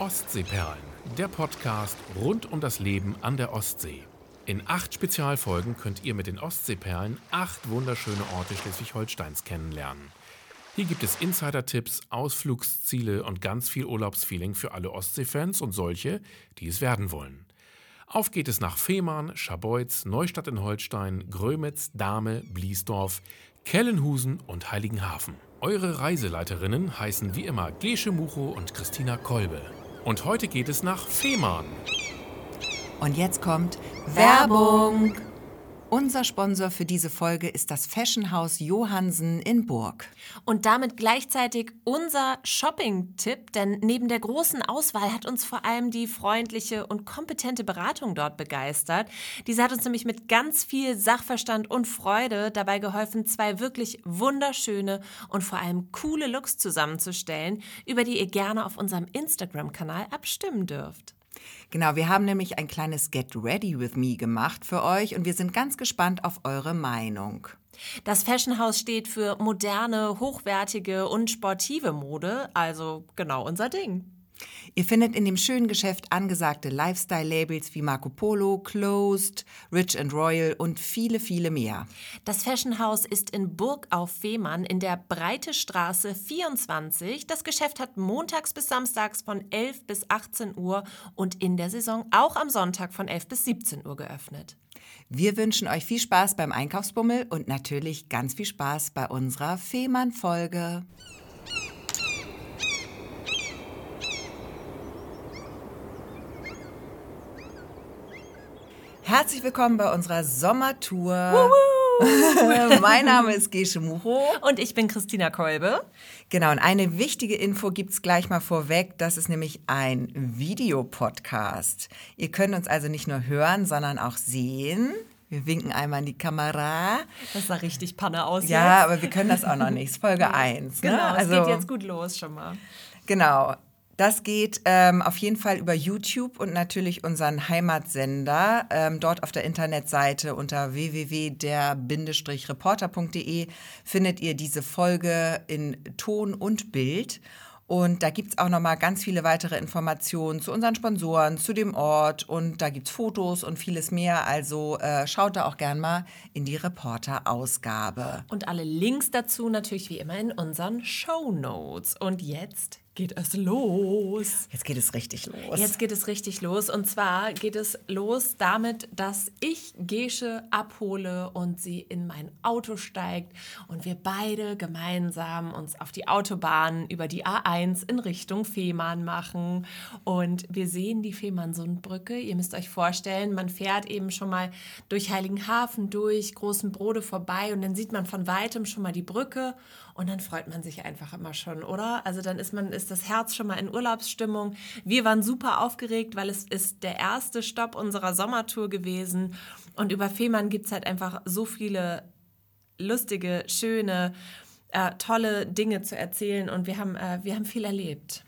Ostseeperlen, der Podcast rund um das Leben an der Ostsee. In acht Spezialfolgen könnt ihr mit den Ostseeperlen acht wunderschöne Orte Schleswig-Holsteins kennenlernen. Hier gibt es Insider-Tipps, Ausflugsziele und ganz viel Urlaubsfeeling für alle Ostseefans und solche, die es werden wollen. Auf geht es nach Fehmarn, Scharbeutz, Neustadt in Holstein, Grömitz, Dahme, Bliesdorf, Kellenhusen und Heiligenhafen. Eure Reiseleiterinnen heißen wie immer Gesche Mucho und Christina Kolbe. Und heute geht es nach Fehmarn. Und jetzt kommt Werbung. Unser Sponsor für diese Folge ist das Fashionhaus Johansen in Burg. Und damit gleichzeitig unser Shopping-Tipp, denn neben der großen Auswahl hat uns vor allem die freundliche und kompetente Beratung dort begeistert. Diese hat uns nämlich mit ganz viel Sachverstand und Freude dabei geholfen, zwei wirklich wunderschöne und vor allem coole Looks zusammenzustellen, über die ihr gerne auf unserem Instagram-Kanal abstimmen dürft. Genau, wir haben nämlich ein kleines Get Ready with Me gemacht für euch und wir sind ganz gespannt auf eure Meinung. Das Fashion House steht für moderne, hochwertige und sportive Mode, also genau unser Ding. Ihr findet in dem schönen Geschäft angesagte Lifestyle-Labels wie Marco Polo, Closed, Rich and Royal und viele, viele mehr. Das Fashion House ist in Burg auf Fehmarn in der Breite Straße 24. Das Geschäft hat montags bis samstags von 11 bis 18 Uhr und in der Saison auch am Sonntag von 11 bis 17 Uhr geöffnet. Wir wünschen euch viel Spaß beim Einkaufsbummel und natürlich ganz viel Spaß bei unserer Fehmarn-Folge. Herzlich willkommen bei unserer Sommertour. mein Name ist Gesche Mucho. Und ich bin Christina Kolbe. Genau, und eine wichtige Info gibt es gleich mal vorweg. Das ist nämlich ein Videopodcast. Ihr könnt uns also nicht nur hören, sondern auch sehen. Wir winken einmal in die Kamera. Das sah richtig Panne aus. Ja, jetzt. aber wir können das auch noch nicht. Folge 1. Genau, ne? also, es geht jetzt gut los schon mal. Genau. Das geht ähm, auf jeden Fall über YouTube und natürlich unseren Heimatsender. Ähm, dort auf der Internetseite unter www.der-reporter.de findet ihr diese Folge in Ton und Bild. Und da gibt es auch noch mal ganz viele weitere Informationen zu unseren Sponsoren, zu dem Ort und da gibt es Fotos und vieles mehr. Also äh, schaut da auch gern mal in die Reporter-Ausgabe. Und alle Links dazu natürlich wie immer in unseren Show Notes. Und jetzt geht es los. Jetzt geht es richtig los. Jetzt geht es richtig los. Und zwar geht es los damit, dass ich Gesche abhole und sie in mein Auto steigt und wir beide gemeinsam uns auf die Autobahn über die A1 in Richtung Fehmarn machen. Und wir sehen die Fehmarnsundbrücke. Ihr müsst euch vorstellen, man fährt eben schon mal durch Heiligenhafen durch, Großen Brode vorbei und dann sieht man von weitem schon mal die Brücke und dann freut man sich einfach immer schon, oder? Also dann ist man, ist das Herz schon mal in Urlaubsstimmung. Wir waren super aufgeregt, weil es ist der erste Stopp unserer Sommertour gewesen. Und über Fehmarn gibt es halt einfach so viele lustige, schöne, äh, tolle Dinge zu erzählen. Und wir haben, äh, wir haben viel erlebt.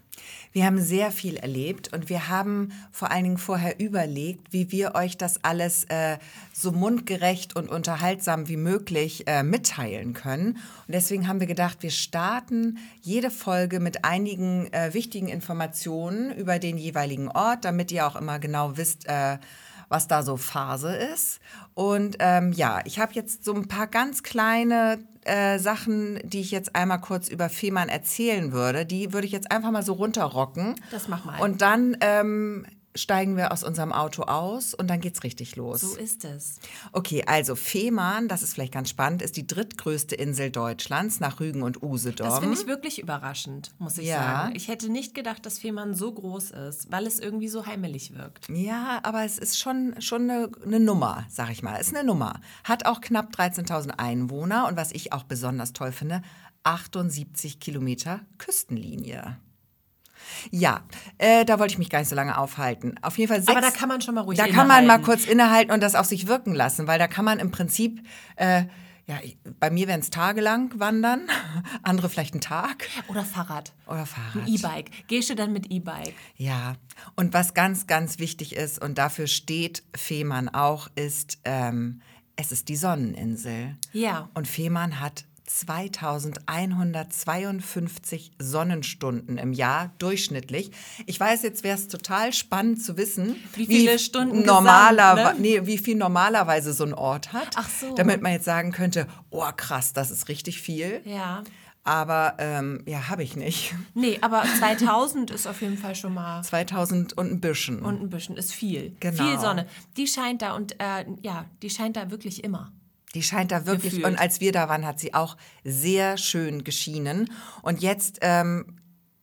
Wir haben sehr viel erlebt und wir haben vor allen Dingen vorher überlegt, wie wir euch das alles äh, so mundgerecht und unterhaltsam wie möglich äh, mitteilen können. Und deswegen haben wir gedacht, wir starten jede Folge mit einigen äh, wichtigen Informationen über den jeweiligen Ort, damit ihr auch immer genau wisst, äh, was da so Phase ist. Und ähm, ja, ich habe jetzt so ein paar ganz kleine äh, Sachen, die ich jetzt einmal kurz über Fehmarn erzählen würde. Die würde ich jetzt einfach mal so runterrocken. Das mach mal. Und dann ähm, steigen wir aus unserem Auto aus und dann geht's richtig los. So ist es. Okay, also Fehmarn, das ist vielleicht ganz spannend, ist die drittgrößte Insel Deutschlands nach Rügen und Usedom. Das finde ich wirklich überraschend, muss ich Ja. sagen. Ich hätte nicht gedacht, dass Fehmarn so groß ist, weil es irgendwie so heimelig wirkt. Ja, aber es ist schon, schon eine, eine Nummer, sag ich mal. Es ist eine Nummer. Hat auch knapp 13.000 Einwohner und was ich auch besonders toll finde, 78 Kilometer Küstenlinie. Ja, äh, da wollte ich mich gar nicht so lange aufhalten. Auf jeden Fall sechs, Aber da kann man schon mal ruhig Da kann man mal kurz innehalten und das auf sich wirken lassen, weil da kann man im Prinzip, äh, ja, bei mir wären es tagelang wandern, andere vielleicht einen Tag Oder Fahrrad. oder Fahrrad. E-Bike. Gehst du dann mit E-Bike? Ja, und was ganz, ganz wichtig ist, und dafür steht Fehmarn auch, ist, ähm, es ist die Sonneninsel. Ja. Und Fehmarn hat 2152 Sonnenstunden im Jahr durchschnittlich. Ich weiß, jetzt wäre es total spannend zu wissen, Wie viele Stunden normaler, gesamt, ne? nee, wie viel normalerweise so ein Ort hat. Ach so. Damit man jetzt sagen könnte, oh krass, das ist richtig viel. Ja. Aber ähm, ja, habe ich nicht. Nee, aber 2000 ist auf jeden Fall schon mal 2000 und ein bisschen. und ein bisschen ist viel. Genau. Viel Sonne. Die scheint da und äh, ja, die scheint da wirklich immer. Die scheint da wirklich, Gefühlt. und als wir da waren, hat sie auch sehr schön geschienen. Und jetzt ähm,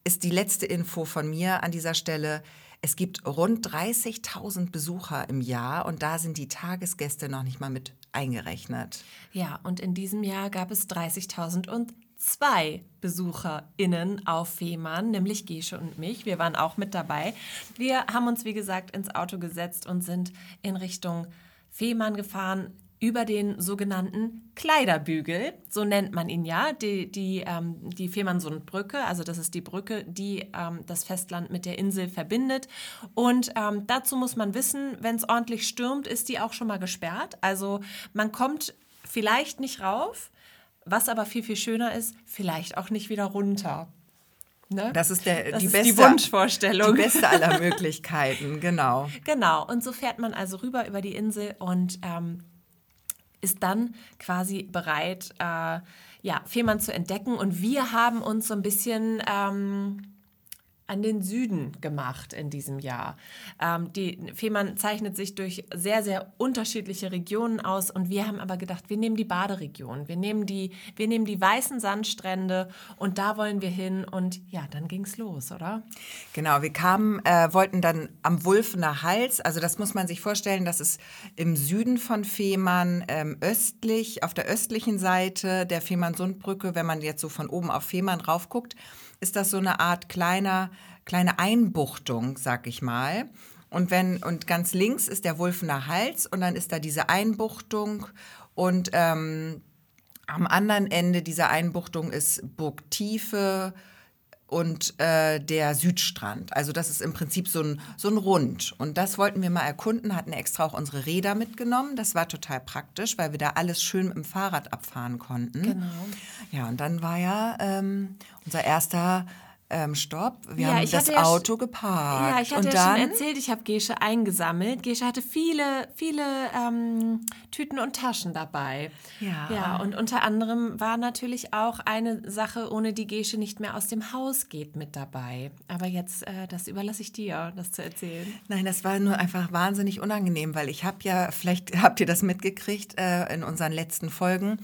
ist die letzte Info von mir an dieser Stelle. Es gibt rund 30.000 Besucher im Jahr und da sind die Tagesgäste noch nicht mal mit eingerechnet. Ja, und in diesem Jahr gab es 30.002 BesucherInnen auf Fehmarn, nämlich Gesche und mich. Wir waren auch mit dabei. Wir haben uns, wie gesagt, ins Auto gesetzt und sind in Richtung Fehmarn gefahren über den sogenannten Kleiderbügel, so nennt man ihn ja, die, die, ähm, die Fehmarnsundbrücke, also das ist die Brücke, die ähm, das Festland mit der Insel verbindet. Und ähm, dazu muss man wissen, wenn es ordentlich stürmt, ist die auch schon mal gesperrt. Also man kommt vielleicht nicht rauf, was aber viel, viel schöner ist, vielleicht auch nicht wieder runter. Ne? Das ist, der, Das die, ist beste, die Wunschvorstellung. Die beste aller Möglichkeiten, genau. Genau, und so fährt man also rüber über die Insel und ähm, ist dann quasi bereit, äh, ja, Fehmarn zu entdecken. Und wir haben uns so ein bisschen ähm, an den Süden gemacht in diesem Jahr. Ähm, die Fehmarn zeichnet sich durch sehr, sehr unterschiedliche Regionen aus und wir haben aber gedacht, wir nehmen die Baderegion, wir nehmen die, wir nehmen die weißen Sandstrände und da wollen wir hin und ja, dann ging's los, oder? Genau, wir kamen, äh, wollten dann am Wulfener Hals, also das muss man sich vorstellen, das ist im Süden von Fehmarn, ähm, östlich, auf der östlichen Seite der Fehmarnsundbrücke, wenn man jetzt so von oben auf Fehmarn raufguckt, ist das so eine Art kleiner, kleine Einbuchtung, sag ich mal. Und wenn, und ganz links ist der Wulfener Hals und dann ist da diese Einbuchtung und ähm, am anderen Ende dieser Einbuchtung ist Burg Tiefe und äh, der Südstrand. Also das ist im Prinzip so ein, so ein Rund. Und das wollten wir mal erkunden, hatten extra auch unsere Räder mitgenommen. Das war total praktisch, weil wir da alles schön mit dem Fahrrad abfahren konnten. Genau. Ja, und dann war ja ähm, unser erster ähm, Stopp. Wir Ja, haben das ja Auto geparkt. Ja, ich hatte und ja dann, schon erzählt, ich habe Gesche eingesammelt. Gesche hatte viele, viele ähm, Tüten und Taschen dabei. Ja. Ja, und unter anderem war natürlich auch eine Sache, ohne die Gesche nicht mehr aus dem Haus geht, mit dabei. Aber jetzt, äh, das überlasse ich dir, das zu erzählen. Nein, das war nur einfach wahnsinnig unangenehm, weil ich habe ja, vielleicht habt ihr das mitgekriegt äh, in unseren letzten Folgen,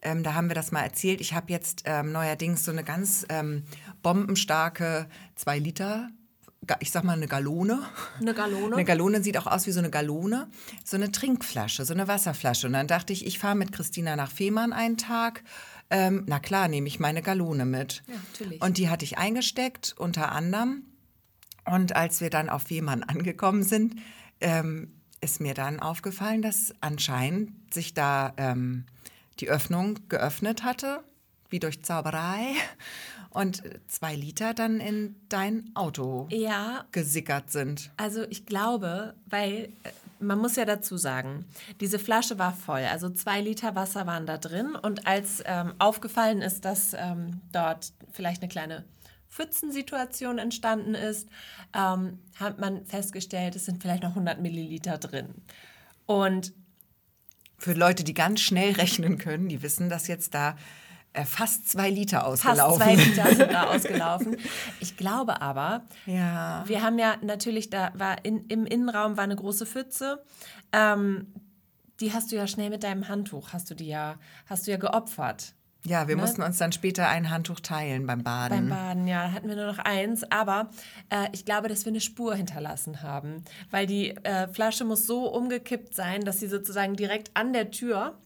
ähm, da haben wir das mal erzählt. Ich habe jetzt ähm, neuerdings so eine ganz ähm, bombenstarke 2 Liter, ich sag mal eine Gallone. Eine Gallone? Eine Gallone sieht auch aus wie so eine Gallone, so eine Trinkflasche, so eine Wasserflasche. Und dann dachte ich, ich fahre mit Christina nach Fehmarn einen Tag. Ähm, na klar, nehme ich meine Gallone mit. Ja, natürlich. Und die hatte ich eingesteckt, unter anderem. Und als wir dann auf Fehmarn angekommen sind, ähm, ist mir dann aufgefallen, dass anscheinend sich da ähm, die Öffnung geöffnet hatte, wie durch Zauberei, und zwei Liter dann in dein Auto ja, gesickert sind. Also ich glaube, weil äh, man muss ja dazu sagen, diese Flasche war voll, also zwei Liter Wasser waren da drin und als ähm, aufgefallen ist, dass ähm, dort vielleicht eine kleine Pfützensituation entstanden ist, ähm, hat man festgestellt, es sind vielleicht noch 100 Milliliter drin. Und Für Leute, die ganz schnell rechnen können, die wissen, dass jetzt da fast zwei Liter fast ausgelaufen zwei Liter sind da ausgelaufen. Ich glaube aber, Ja. Wir haben ja natürlich, da war in, im Innenraum war eine große Pfütze. Ähm, die hast du ja schnell mit deinem Handtuch, hast du die ja, hast du ja geopfert. Ja, wir Ne? mussten uns dann später ein Handtuch teilen beim Baden. Beim Baden, ja, da hatten wir nur noch eins. Aber äh, ich glaube, dass wir eine Spur hinterlassen haben. Weil die äh, Flasche muss so umgekippt sein, dass sie sozusagen direkt an der Tür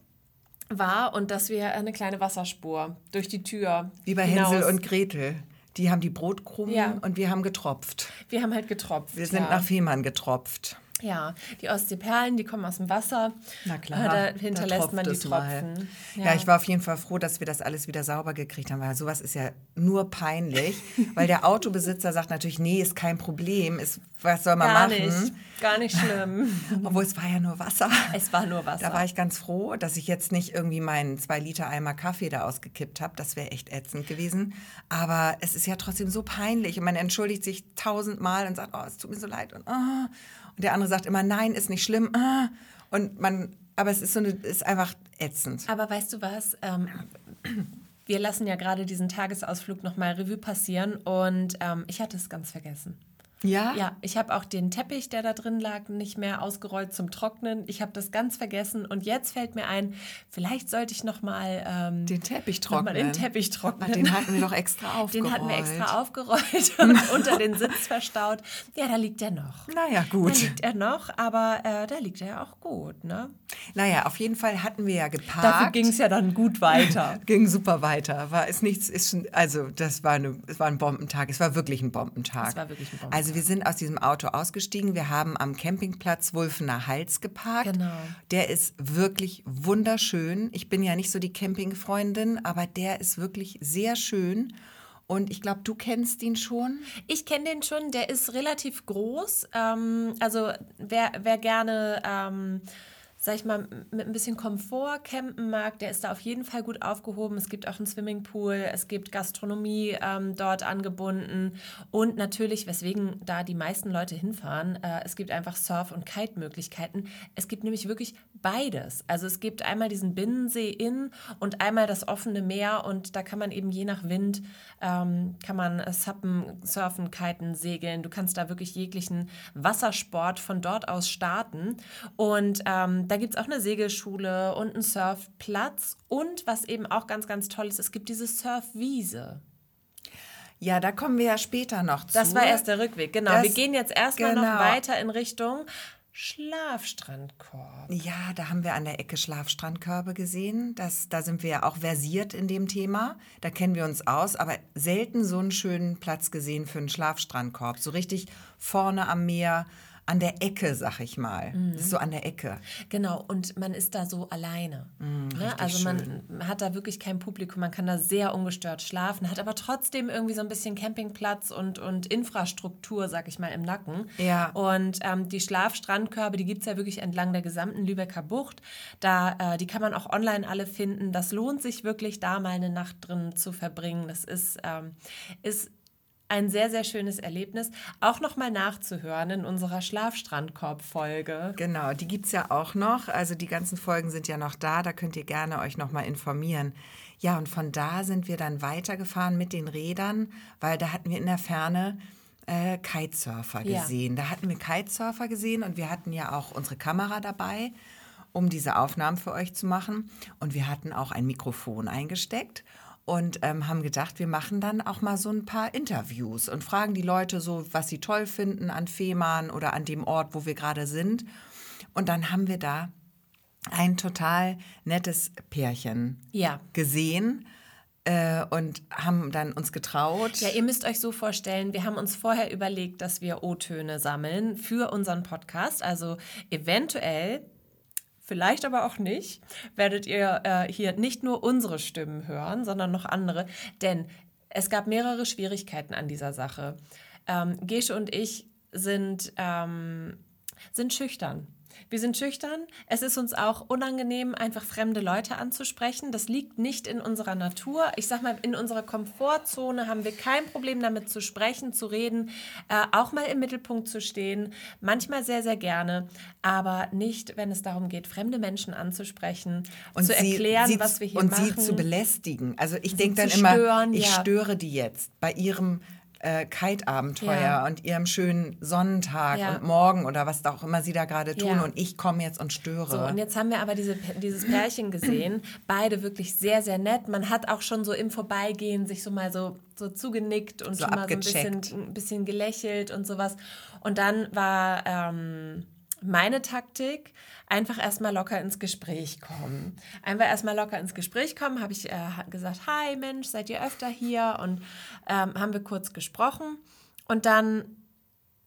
war und dass wir eine kleine Wasserspur durch die Tür. Wie bei hinaus- Hänsel und Gretel. Die haben die Brotkrumen Ja. und wir haben getropft. Wir haben halt getropft. Wir sind ja. nach Fehmarn getropft. Ja, die Ostseeperlen, die kommen aus dem Wasser. Na klar. Äh, da hinterlässt da man die. Tropfen. Ja. ich war auf jeden Fall froh, dass wir das alles wieder sauber gekriegt haben, weil sowas ist ja nur peinlich, weil der Autobesitzer sagt natürlich, nee, ist kein Problem, ist, was soll man Gar machen? nicht, gar nicht schlimm. Obwohl es war ja nur Wasser. es war nur Wasser. Da war ich ganz froh, dass ich jetzt nicht irgendwie meinen zwei Liter Eimer Kaffee da ausgekippt habe. Das wäre echt ätzend gewesen. Aber es ist ja trotzdem so peinlich und man entschuldigt sich tausendmal und sagt, oh, es tut mir so leid und oh. Und der andere sagt immer, nein, ist nicht schlimm. Ah. Und man, aber es ist so eine, ist einfach ätzend. Aber weißt du was? Ähm, wir lassen ja gerade diesen Tagesausflug nochmal Revue passieren und ähm, ich hatte es ganz vergessen. Ja? Ja, ich habe auch den Teppich, der da drin lag, nicht mehr ausgerollt zum Trocknen. Ich habe das ganz vergessen und jetzt fällt mir ein, vielleicht sollte ich noch mal ähm, den Teppich noch trocknen. mal den Teppich trocknen. Ach, den hatten wir doch extra aufgerollt. Den hatten wir extra aufgerollt und unter den Sitz verstaut. Ja, da liegt er noch. Naja, gut. Da liegt er noch, aber äh, da liegt er ja auch gut, ne? Naja, auf jeden Fall hatten wir ja geparkt. Dafür ging es ja dann gut weiter. ging super weiter. War ist nichts, ist schon, also das war eine, es war ein Bombentag. Es war wirklich ein Bombentag. Es war wirklich ein Bombentag. Also wir sind aus diesem Auto ausgestiegen. Wir haben am Campingplatz Wulfener Hals geparkt. Genau. Der ist wirklich wunderschön. Ich bin ja nicht so die Campingfreundin, aber der ist wirklich sehr schön. Und ich glaube, du kennst ihn schon. Ich kenne den schon, der ist relativ groß. Ähm, also wer, wer gerne, ähm, sag ich mal, mit ein bisschen Komfort campen mag, der ist da auf jeden Fall gut aufgehoben. Es gibt auch einen Swimmingpool, es gibt Gastronomie ähm, dort angebunden und natürlich, weswegen da die meisten Leute hinfahren, äh, es gibt einfach Surf- und Kite-Möglichkeiten. Es gibt nämlich wirklich beides. Also es gibt einmal diesen Binnensee in und einmal das offene Meer und da kann man eben je nach Wind, ähm, kann man äh, suppen, surfen, kiten, segeln. Du kannst da wirklich jeglichen Wassersport von dort aus starten. Und ähm, da gibt es auch eine Segelschule und einen Surfplatz. Und was eben auch ganz, ganz toll ist, es gibt diese Surfwiese. Ja, da kommen wir ja später noch zu. Das war erst der Rückweg, genau. Das- wir gehen jetzt erstmal noch genau. weiter in Richtung Schlafstrandkorb. Ja, da haben wir an der Ecke Schlafstrandkörbe gesehen. Das, da sind wir ja auch versiert in dem Thema. Da kennen wir uns aus, aber selten so einen schönen Platz gesehen für einen Schlafstrandkorb. So richtig vorne am Meer, an der Ecke, sag ich mal. Mhm. Das ist so an der Ecke. Genau, und man ist da so alleine. ne? Mm, richtig Also man hat da wirklich kein Publikum, man kann da sehr ungestört schlafen, hat aber trotzdem irgendwie so ein bisschen Campingplatz und, und Infrastruktur, sag ich mal, im Nacken. Ja. Und ähm, die Schlafstrandkörbe, die gibt es ja wirklich entlang der gesamten Lübecker Bucht. Da, äh, die kann man auch online alle finden. Das lohnt sich wirklich, da mal eine Nacht drin zu verbringen. Das ist, ähm, ist ein sehr, sehr schönes Erlebnis. Auch nochmal nachzuhören in unserer Schlafstrandkorb-Folge. Genau, die gibt es ja auch noch. Also die ganzen Folgen sind ja noch da. Da könnt ihr gerne euch nochmal informieren. Ja, und von da sind wir dann weitergefahren mit den Rädern, weil da hatten wir in der Ferne äh, Kitesurfer Ja. gesehen. Da hatten wir Kitesurfer gesehen und wir hatten ja auch unsere Kamera dabei, um diese Aufnahmen für euch zu machen. Und wir hatten auch ein Mikrofon eingesteckt und ähm, haben gedacht, wir machen dann auch mal so ein paar Interviews und fragen die Leute so, was sie toll finden an Fehmarn oder an dem Ort, wo wir gerade sind. Und dann haben wir da ein total nettes Pärchen Ja. gesehen äh, und haben dann uns getraut. Ja, ihr müsst euch so vorstellen, wir haben uns vorher überlegt, dass wir O-Töne sammeln für unseren Podcast. Also eventuell, vielleicht aber auch nicht, werdet ihr äh, hier nicht nur unsere Stimmen hören, sondern noch andere. Denn es gab mehrere Schwierigkeiten an dieser Sache. Ähm, Gesche und ich sind, ähm, sind schüchtern. Wir sind schüchtern. Es ist uns auch unangenehm, einfach fremde Leute anzusprechen. Das liegt nicht in unserer Natur. Ich sag mal, in unserer Komfortzone haben wir kein Problem damit zu sprechen, zu reden, äh, auch mal im Mittelpunkt zu stehen. Manchmal sehr, sehr gerne, aber nicht, wenn es darum geht, fremde Menschen anzusprechen, zu erklären, sie, was wir hier und machen. sie zu belästigen. Also ich denke dann immer, stören, ich ja. störe die jetzt bei ihrem äh, Kite-Abenteuer Ja. und ihrem schönen Sonnentag Ja. und Morgen oder was auch immer sie da gerade tun Ja. und ich komme jetzt und störe. So, und jetzt haben wir aber diese, dieses Pärchen gesehen. Beide wirklich sehr, sehr nett. Man hat auch schon so im Vorbeigehen sich so mal so, so zugenickt und So schon mal so ein bisschen, ein bisschen gelächelt und sowas. Und dann war ähm, meine Taktik, einfach erstmal locker ins Gespräch kommen. Einfach erstmal locker ins Gespräch kommen, habe ich äh, gesagt, hi Mensch, seid ihr öfter hier? Und ähm, haben wir kurz gesprochen. Und dann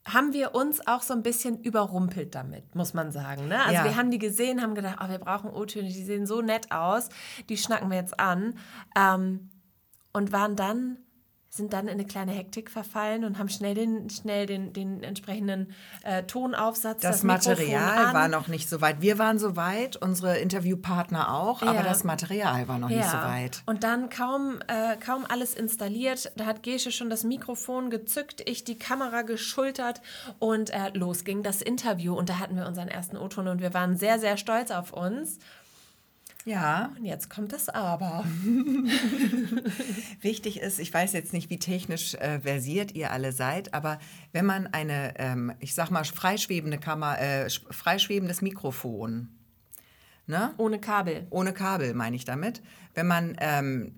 haben wir uns auch so ein bisschen überrumpelt damit, muss man sagen. Ne? Also Ja. wir haben die gesehen, haben gedacht, oh, wir brauchen O-Töne, die sehen so nett aus, die schnacken wir jetzt an. Ähm, und waren dann, sind dann in eine kleine Hektik verfallen und haben schnell den, schnell den, den entsprechenden äh, Tonaufsatz, Das, das, Material war noch nicht so weit. Wir waren so weit, unsere Interviewpartner auch, aber Ja. das Material war noch nicht so weit. Und dann kaum, äh, kaum alles installiert, da hat Gesche schon das Mikrofon gezückt, ich die Kamera geschultert und äh, los ging das Interview. Und da hatten wir unseren ersten O-Ton und wir waren sehr, sehr stolz auf uns. Ja, Und jetzt kommt das Aber. wichtig ist, ich weiß jetzt nicht, wie technisch äh, versiert ihr alle seid, aber wenn man eine, ähm, ich sag mal, freischwebende Kamera, äh, sch- freischwebendes Mikrofon, ne? Ohne Kabel. ohne Kabel meine ich damit, wenn man ähm,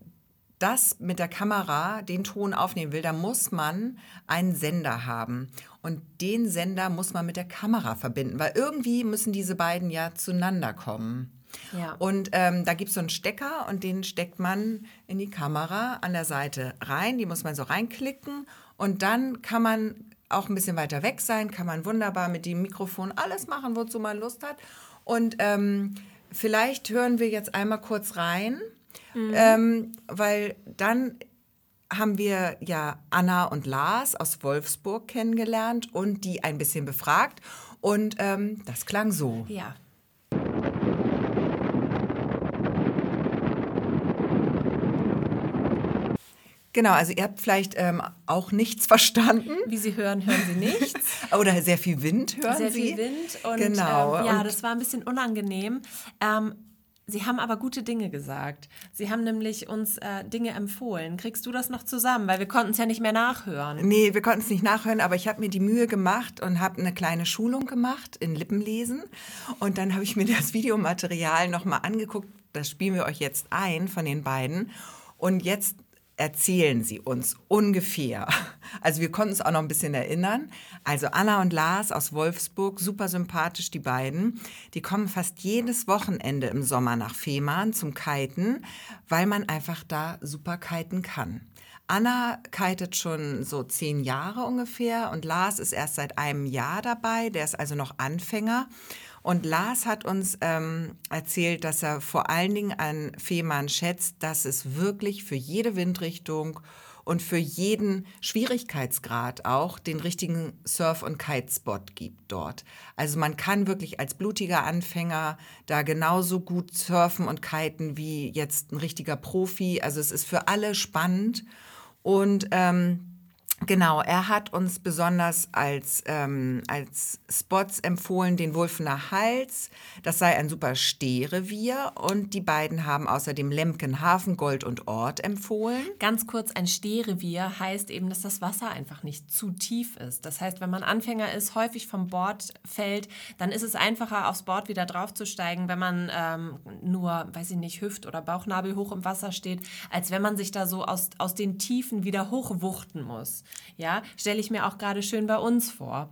das mit der Kamera, den Ton aufnehmen will, dann muss man einen Sender haben. Und den Sender muss man mit der Kamera verbinden, weil irgendwie müssen diese beiden ja zueinander kommen. Ja. Und ähm, da gibt es so einen Stecker und den steckt man in die Kamera an der Seite rein. Die muss man so reinklicken und dann kann man auch ein bisschen weiter weg sein, kann man wunderbar mit dem Mikrofon alles machen, wozu man Lust hat. Und ähm, vielleicht hören wir jetzt einmal kurz rein, ähm, weil dann haben wir ja Anna und Lars aus Wolfsburg kennengelernt und die ein bisschen befragt. Und ähm, das klang so. Ja. Genau, also ihr habt vielleicht ähm, auch nichts verstanden Wie Sie hören, hören Sie nichts. oder sehr viel Wind hören Sehr Sie. viel Wind und genau. ähm, ja, und das war ein bisschen unangenehm. Ähm, Sie haben aber gute Dinge gesagt. Sie haben nämlich uns äh, Dinge empfohlen. Kriegst du das noch zusammen? Weil wir konnten es ja nicht mehr nachhören. Nee, wir konnten es nicht nachhören, aber ich habe mir die Mühe gemacht und habe eine kleine Schulung gemacht in Lippenlesen. Und dann habe ich mir das Videomaterial nochmal angeguckt. Das spielen wir euch jetzt ein von den beiden. Und jetzt erzählen sie uns ungefähr. Also wir konnten uns auch noch ein bisschen erinnern. Also Anna und Lars aus Wolfsburg, super sympathisch die beiden. Die kommen fast jedes Wochenende im Sommer nach Fehmarn zum Kiten, weil man einfach da super kiten kann. Anna kitet schon so zehn Jahre ungefähr und Lars ist erst seit einem Jahr dabei. Der ist also noch Anfänger. Und Lars hat uns ähm, erzählt, dass er vor allen Dingen an Fehmarn schätzt, dass es wirklich für jede Windrichtung und für jeden Schwierigkeitsgrad auch den richtigen Surf- und Kitespot gibt dort. Also man kann wirklich als blutiger Anfänger da genauso gut surfen und kiten wie jetzt ein richtiger Profi. Also es ist für alle spannend und ähm, Genau, er hat uns besonders als, ähm, als Spots empfohlen den Wulfener Hals. Das sei ein super Stehrevier. Und die beiden haben außerdem Lemkenhafen, Gold und Ort empfohlen. Ganz kurz, ein Stehrevier heißt eben, dass das Wasser einfach nicht zu tief ist. Das heißt, wenn man Anfänger ist, häufig vom Board fällt, dann ist es einfacher, aufs Board wieder draufzusteigen, wenn man ähm, nur, weiß ich nicht, Hüft- oder Bauchnabel hoch im Wasser steht, als wenn man sich da so aus, aus den Tiefen wieder hochwuchten muss. Ja, stelle ich mir auch gerade schön bei uns vor,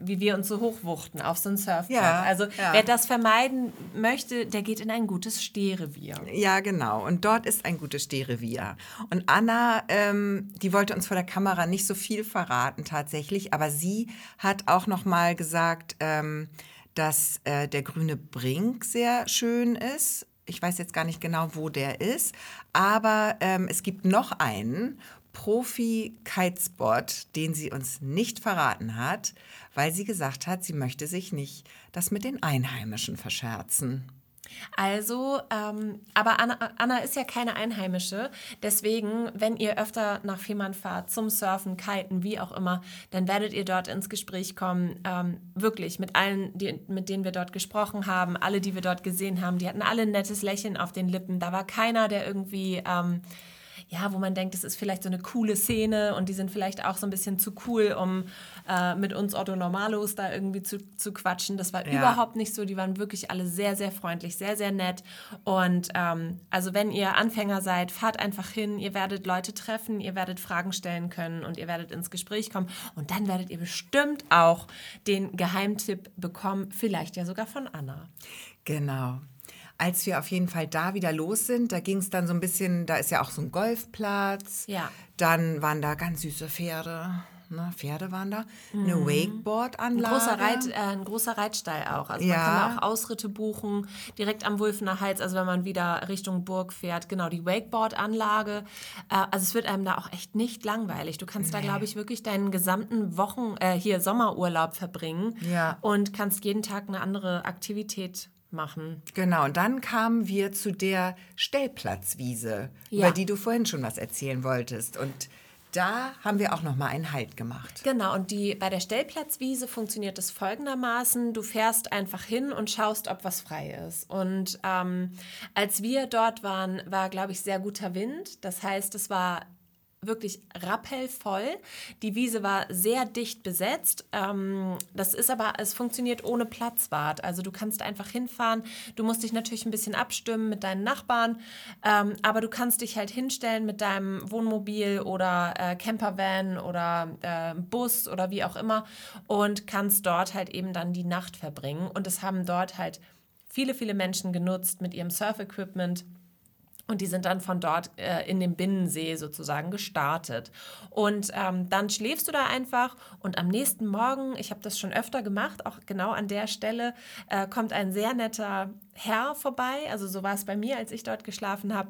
wie wir uns so hochwuchten auf so ein Surfboard. Ja, also ja. wer das vermeiden möchte, der geht in ein gutes Stehrevier. Ja, genau. Und dort ist ein gutes Stehrevier. Und Anna, ähm, die wollte uns vor der Kamera nicht so viel verraten tatsächlich, aber sie hat auch noch mal gesagt, ähm, dass äh, der grüne Brink sehr schön ist. Ich weiß jetzt gar nicht genau, wo der ist, aber ähm, es gibt noch einen Profi-Kitespot, den sie uns nicht verraten hat, weil sie gesagt hat, sie möchte sich nicht das mit den Einheimischen verscherzen. Also, ähm, aber Anna, Anna ist ja keine Einheimische. Deswegen, wenn ihr öfter nach Fehmarn fahrt, zum Surfen, Kiten, wie auch immer, dann werdet ihr dort ins Gespräch kommen. Ähm, wirklich, mit allen, die, mit denen wir dort gesprochen haben, alle, die wir dort gesehen haben, die hatten alle ein nettes Lächeln auf den Lippen. Da war keiner, der irgendwie. Ähm, ja, wo man denkt, das ist vielleicht so eine coole Szene und die sind vielleicht auch so ein bisschen zu cool, um äh, mit uns Otto Normalos da irgendwie zu, zu quatschen. Das war Ja. überhaupt nicht so. Die waren wirklich alle sehr, sehr freundlich, sehr, sehr nett. Und ähm, also wenn ihr Anfänger seid, fahrt einfach hin. Ihr werdet Leute treffen, ihr werdet Fragen stellen können und ihr werdet ins Gespräch kommen. Und dann werdet ihr bestimmt auch den Geheimtipp bekommen, vielleicht ja sogar von Anna. Genau. Als wir auf jeden Fall da wieder los sind, da ging es dann so ein bisschen, da ist ja auch so ein Golfplatz. Ja. Dann waren da ganz süße Pferde. na, Pferde waren da, eine Wakeboard-Anlage. Ein großer, Reit, äh, ein großer Reitstall auch. Also Ja. man kann auch Ausritte buchen, direkt am Wulfener Hals, also wenn man wieder Richtung Burg fährt. Genau, die Wakeboard-Anlage. Äh, also es wird einem da auch echt nicht langweilig. Du kannst da, glaube ich, wirklich deinen gesamten Wochen, äh, hier Sommerurlaub verbringen Ja. und kannst jeden Tag eine andere Aktivität machen. Genau, und dann kamen wir zu der Stellplatzwiese, Ja. über die du vorhin schon was erzählen wolltest. Und da haben wir auch noch mal einen Halt gemacht. Genau, und die, bei der Stellplatzwiese funktioniert es folgendermaßen. Du fährst einfach hin und schaust, ob was frei ist. Und ähm, als wir dort waren, war, glaube ich, sehr guter Wind. Das heißt, es war wirklich rappellvoll. Die Wiese war sehr dicht besetzt. Ähm, das ist aber, es funktioniert ohne Platzwart. Also du kannst einfach hinfahren. Du musst dich natürlich ein bisschen abstimmen mit deinen Nachbarn, ähm, aber du kannst dich halt hinstellen mit deinem Wohnmobil oder äh, Campervan oder äh, Bus oder wie auch immer und kannst dort halt eben dann die Nacht verbringen. Und es haben dort halt viele, viele Menschen genutzt mit ihrem Surf-Equipment. Und die sind dann von dort äh, in den Binnensee sozusagen gestartet. Und ähm, dann schläfst du da einfach und am nächsten Morgen, ich habe das schon öfter gemacht, auch genau an der Stelle, äh, kommt ein sehr netter Herr vorbei. Also so war es bei mir, als ich dort geschlafen habe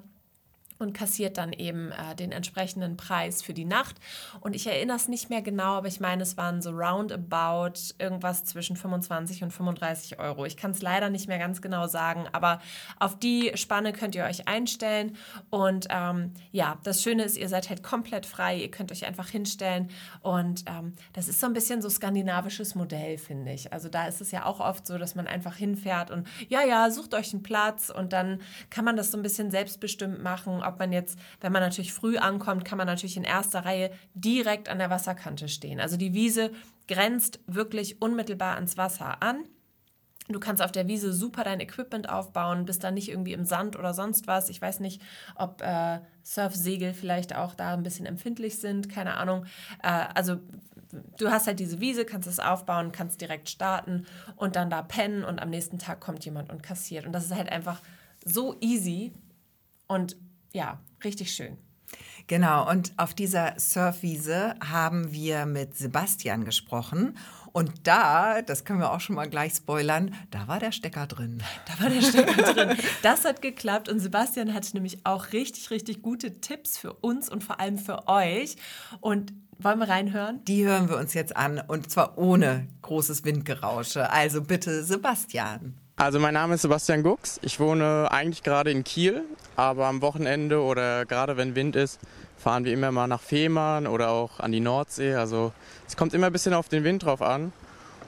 und kassiert dann eben äh, den entsprechenden Preis für die Nacht. Und ich erinnere es nicht mehr genau, aber ich meine, es waren so roundabout irgendwas zwischen 25 und 35 Euro. Ich kann es leider nicht mehr ganz genau sagen, aber auf die Spanne könnt ihr euch einstellen. Und ähm, ja, das Schöne ist, ihr seid halt komplett frei. Ihr könnt euch einfach hinstellen. Und ähm, das ist so ein bisschen so skandinavisches Modell, finde ich. Also da ist es ja auch oft so, dass man einfach hinfährt und ja, ja, sucht euch einen Platz und dann kann man das so ein bisschen selbstbestimmt machen, ob man jetzt, wenn man natürlich früh ankommt, kann man natürlich in erster Reihe direkt an der Wasserkante stehen. Also die Wiese grenzt wirklich unmittelbar ans Wasser an. Du kannst auf der Wiese super dein Equipment aufbauen, bist dann nicht irgendwie im Sand oder sonst was. Ich weiß nicht, ob äh, Surfsegel vielleicht auch da ein bisschen empfindlich sind, keine Ahnung. Äh, also du hast halt diese Wiese, kannst es aufbauen, kannst direkt starten und dann da pennen und am nächsten Tag kommt jemand und kassiert. Und das ist halt einfach so easy und ja, richtig schön. Genau, und auf dieser Surfwiese haben wir mit Sebastian gesprochen. Und da, das können wir auch schon mal gleich spoilern, da war der Stecker drin. Da war der Stecker drin. Das hat geklappt und Sebastian hat nämlich auch richtig, richtig gute Tipps für uns und vor allem für euch. Und wollen wir reinhören? Die hören wir uns jetzt an und zwar ohne großes Windgerausche. Also bitte, Sebastian. Also mein Name ist Sebastian Gux. Ich wohne eigentlich gerade in Kiel, aber am Wochenende oder gerade wenn Wind ist, fahren wir immer mal nach Fehmarn oder auch an die Nordsee. Also es kommt immer ein bisschen auf den Wind drauf an.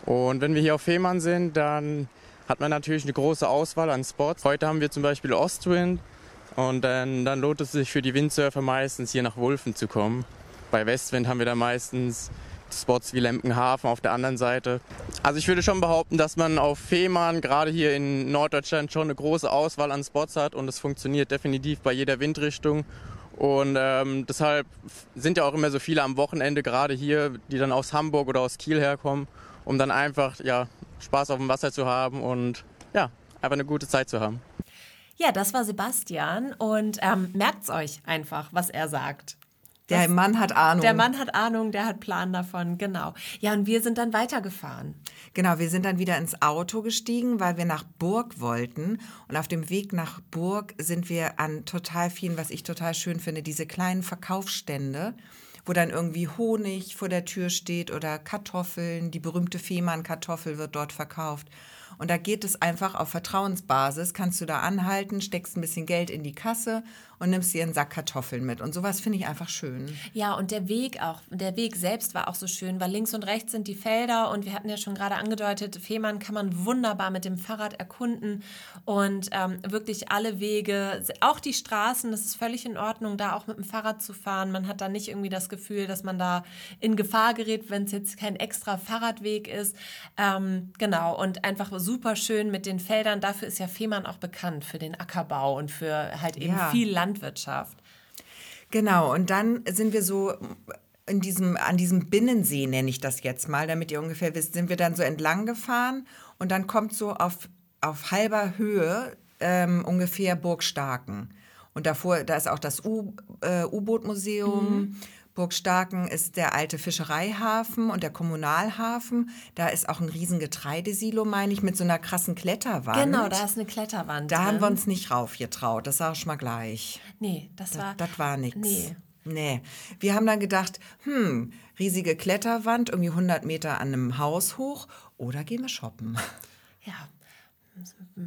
Und wenn wir hier auf Fehmarn sind, dann hat man natürlich eine große Auswahl an Spots. Heute haben wir zum Beispiel Ostwind und dann, dann lohnt es sich für die Windsurfer meistens hier nach Wulfen zu kommen. Bei Westwind haben wir da meistens Spots wie Lempenhafen auf der anderen Seite. Also ich würde schon behaupten, dass man auf Fehmarn, gerade hier in Norddeutschland, schon eine große Auswahl an Spots hat und es funktioniert definitiv bei jeder Windrichtung. Und ähm, deshalb sind ja auch immer so viele am Wochenende, gerade hier, die dann aus Hamburg oder aus Kiel herkommen, um dann einfach ja, Spaß auf dem Wasser zu haben und ja, einfach eine gute Zeit zu haben. Ja, das war Sebastian und ähm, merkt's euch einfach, was er sagt. Der Mann hat Ahnung. Der Mann hat Ahnung, der hat Plan davon, genau. Ja, und wir sind dann weitergefahren. Genau, wir sind dann wieder ins Auto gestiegen, weil wir nach Burg wollten. Und auf dem Weg nach Burg sind wir an total vielen, was ich total schön finde, diese kleinen Verkaufsstände, wo dann irgendwie Honig vor der Tür steht oder Kartoffeln. Die berühmte Fehmarn-Kartoffel wird dort verkauft. Und da geht es einfach auf Vertrauensbasis, kannst du da anhalten, steckst ein bisschen Geld in die Kasse und nimmst dir einen Sack Kartoffeln mit. Und sowas finde ich einfach schön. Ja, und der Weg auch, der Weg selbst war auch so schön, weil links und rechts sind die Felder und wir hatten ja schon gerade angedeutet, Fehmarn kann man wunderbar mit dem Fahrrad erkunden und ähm, wirklich alle Wege, auch die Straßen, das ist völlig in Ordnung, da auch mit dem Fahrrad zu fahren. Man hat da nicht irgendwie das Gefühl, dass man da in Gefahr gerät, wenn es jetzt kein extra Fahrradweg ist. Ähm, genau, und einfach super schön mit den Feldern. Dafür ist ja Fehmarn auch bekannt, für den Ackerbau und für halt eben Ja. viel Landwirtschaft. Genau, und dann sind wir so in diesem, an diesem Binnensee, nenne ich das jetzt mal, damit ihr ungefähr wisst, sind wir dann so entlang gefahren und dann kommt so auf, auf halber Höhe ähm, ungefähr Burg Starken. Und davor, da ist auch das äh, U-Boot-Museum, Burg Starken ist der alte Fischereihafen und der Kommunalhafen. Da ist auch ein riesen Getreidesilo, meine ich, mit so einer krassen Kletterwand. Genau, da ist eine Kletterwand. Da drin. haben wir uns nicht raufgetraut, das sag ich mal gleich. Nee, das war. Das war nichts. Nee. Nee. Wir haben dann gedacht, hm, riesige Kletterwand, irgendwie 100 Meter an einem Haus hoch oder gehen wir shoppen. Ja.